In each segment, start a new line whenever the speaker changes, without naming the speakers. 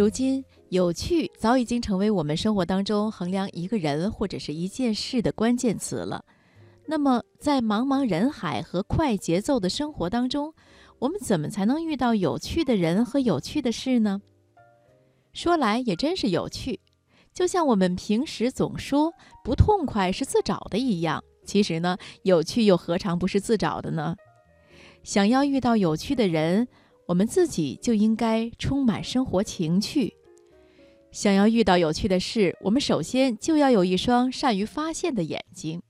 如今，有趣早已经成为我们生活当中衡量一个人或者是一件事的关键词了。那么，在茫茫人海和快节奏的生活当中，我们怎么才能遇到有趣的人和有趣的事呢？说来也真是有趣，就像我们平时总说不痛快是自找的一样，其实呢，有趣又何尝不是自找的呢？想要遇到有趣的人，我们自己就应该充满生活情趣；想要遇到有趣的事，我们首先就要有一双善于发现的眼睛。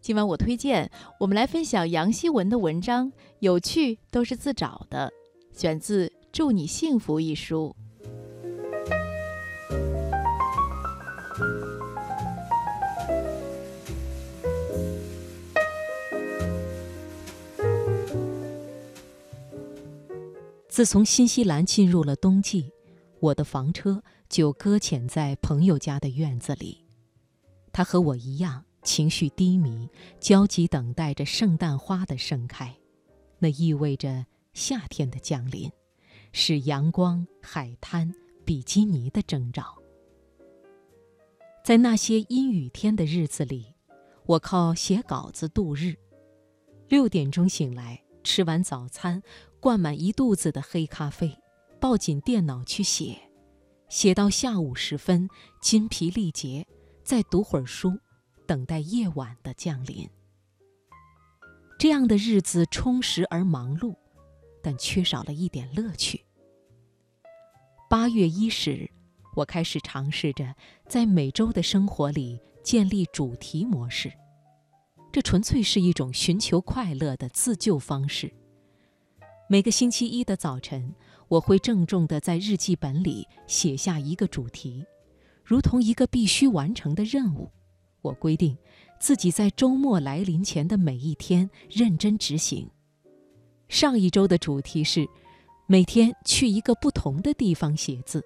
今晚我推荐我们来分享杨希文的文章《有趣都是自找的》，选自《祝你幸福》一书。
自从新西兰进入了冬季，我的房车就搁浅在朋友家的院子里。他和我一样。情绪低迷，焦急等待着圣诞花的盛开，那意味着夏天的降临，是阳光、海滩、比基尼的征兆。在那些阴雨天的日子里，我靠写稿子度日。六点钟醒来，吃完早餐，灌满一肚子的黑咖啡，抱紧电脑去写，写到下午时分，筋疲力竭，再读会儿书。等待夜晚的降临。这样的日子充实而忙碌，但缺少了一点乐趣。八月伊始，我开始尝试着在每周的生活里建立主题模式。这纯粹是一种寻求快乐的自救方式。每个星期一的早晨，我会郑重地在日记本里写下一个主题，如同一个必须完成的任务。我规定，自己在周末来临前的每一天认真执行。上一周的主题是，每天去一个不同的地方写字。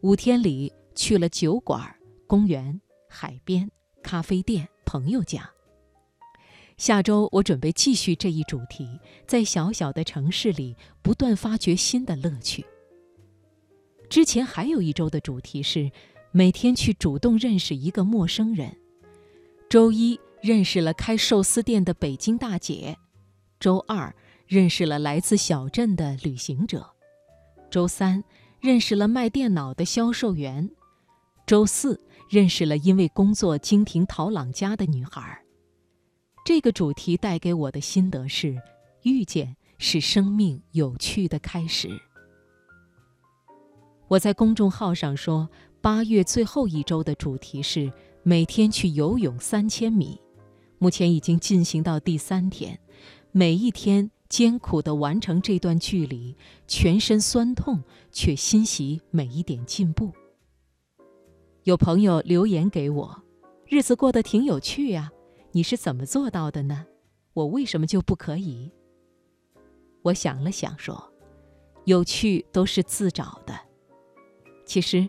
五天里去了酒馆、公园、海边、咖啡店、朋友家。下周我准备继续这一主题，在小小的城市里不断发掘新的乐趣。之前还有一周的主题是。每天去主动认识一个陌生人。周一认识了开寿司店的北京大姐，周二认识了来自小镇的旅行者，周三认识了卖电脑的销售员，周四认识了因为工作经停陶朗家的女孩。这个主题带给我的心得是：遇见是生命有趣的开始。我在公众号上说。八月最后一周的主题是每天去游泳三千米，目前已经进行到第三天，每一天艰苦地完成这段距离，全身酸痛，却欣喜每一点进步。有朋友留言给我，日子过得挺有趣呀，你是怎么做到的呢？我为什么就不可以？我想了想说，有趣都是自找的，其实。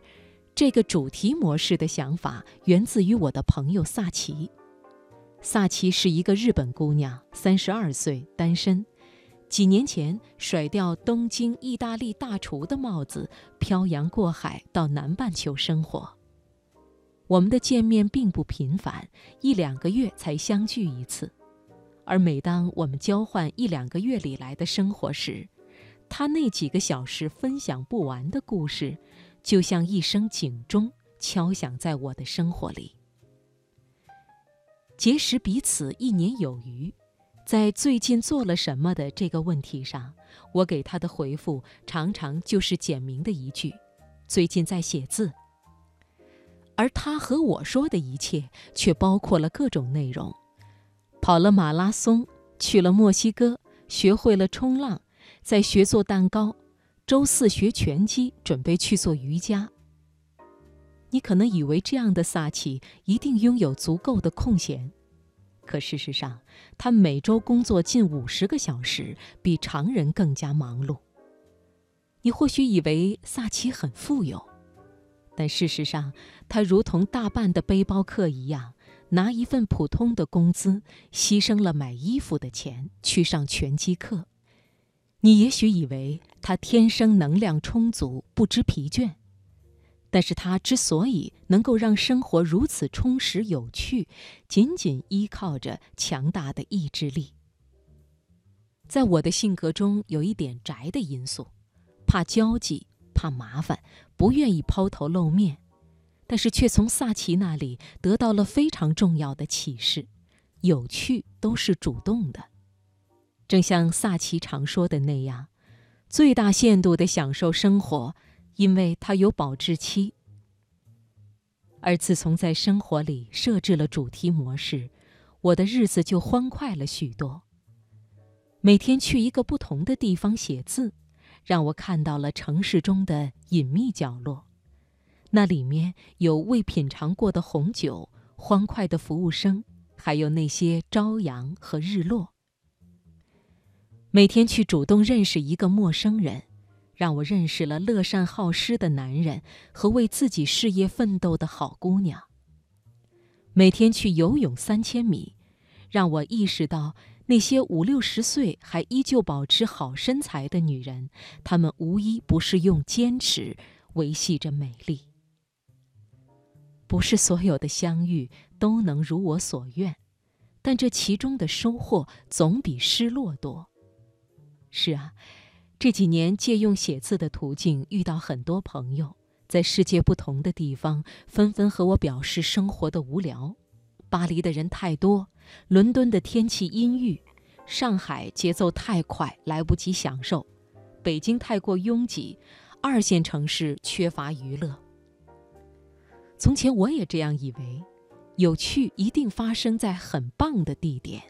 这个主题模式的想法源自于我的朋友萨奇。萨奇是一个日本姑娘，三十二岁，单身。几年前甩掉东京意大利大厨的帽子，漂洋过海到南半球生活。我们的见面并不频繁，一两个月才相聚一次。而每当我们交换一两个月里来的生活时，他那几个小时分享不完的故事。就像一声警钟敲响在我的生活里。结识彼此一年有余，在最近做了什么的这个问题上，我给他的回复常常就是简明的一句：“最近在写字。”而他和我说的一切却包括了各种内容：跑了马拉松，去了墨西哥，学会了冲浪，在学做蛋糕。周四学拳击，准备去做瑜伽。你可能以为这样的萨奇一定拥有足够的空闲，可事实上，他每周工作近五十个小时，比常人更加忙碌。你或许以为萨奇很富有，但事实上，他如同大半的背包客一样，拿一份普通的工资，牺牲了买衣服的钱去上拳击课。你也许以为他天生能量充足，不知疲倦。但是他之所以能够让生活如此充实有趣，仅仅依靠着强大的意志力。在我的性格中有一点宅的因素，怕交际，怕麻烦，不愿意抛头露面，但是却从萨奇那里得到了非常重要的启示：有趣都是主动的。正像萨奇常说的那样，最大限度地享受生活。因为它有保质期，而自从在生活里设置了主题模式，我的日子就欢快了许多。每天去一个不同的地方写字，让我看到了城市中的隐秘角落，那里面有未品尝过的红酒、欢快的服务生，还有那些朝阳和日落。每天去主动认识一个陌生人。让我认识了乐善好施的男人和为自己事业奋斗的好姑娘。每天去游泳三千米，让我意识到那些五六十岁还依旧保持好身材的女人，她们无一不是用坚持维系着美丽。不是所有的相遇都能如我所愿，但这其中的收获总比失落多。是啊。这几年借用写字的途径，遇到很多朋友，在世界不同的地方，纷纷和我表示生活的无聊。巴黎的人太多，伦敦的天气阴郁，上海节奏太快，来不及享受，北京太过拥挤，二线城市缺乏娱乐。从前我也这样以为，有趣一定发生在很棒的地点，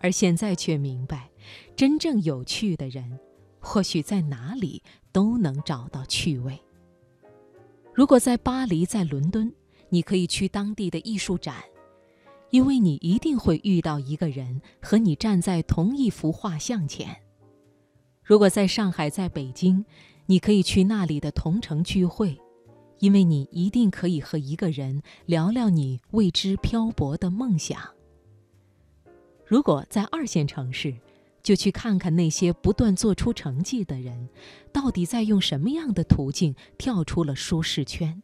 而现在却明白，真正有趣的人。或许在哪里都能找到趣味。如果在巴黎，在伦敦，你可以去当地的艺术展，因为你一定会遇到一个人和你站在同一幅画像前。如果在上海，在北京，你可以去那里的同城聚会，因为你一定可以和一个人聊聊你为之漂泊的梦想。如果在二线城市，就去看看那些不断做出成绩的人，到底在用什么样的途径跳出了舒适圈。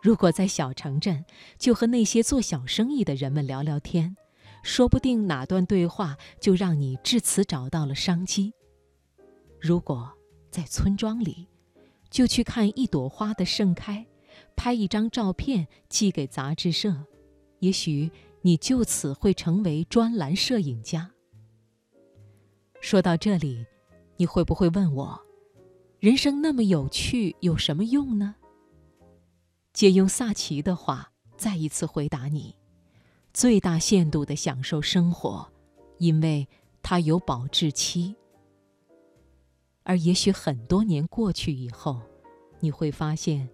如果在小城镇，就和那些做小生意的人们聊聊天，说不定哪段对话就让你至此找到了商机。如果在村庄里，就去看一朵花的盛开，拍一张照片寄给杂志社，也许你就此会成为专栏摄影家。说到这里，你会不会问我：人生那么有趣，有什么用呢？借用萨奇的话，再一次回答你：最大限度的享受生活，因为它有保质期。而也许很多年过去以后，你会发现，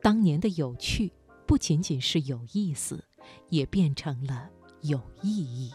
当年的有趣不仅仅是有意思，也变成了有意义。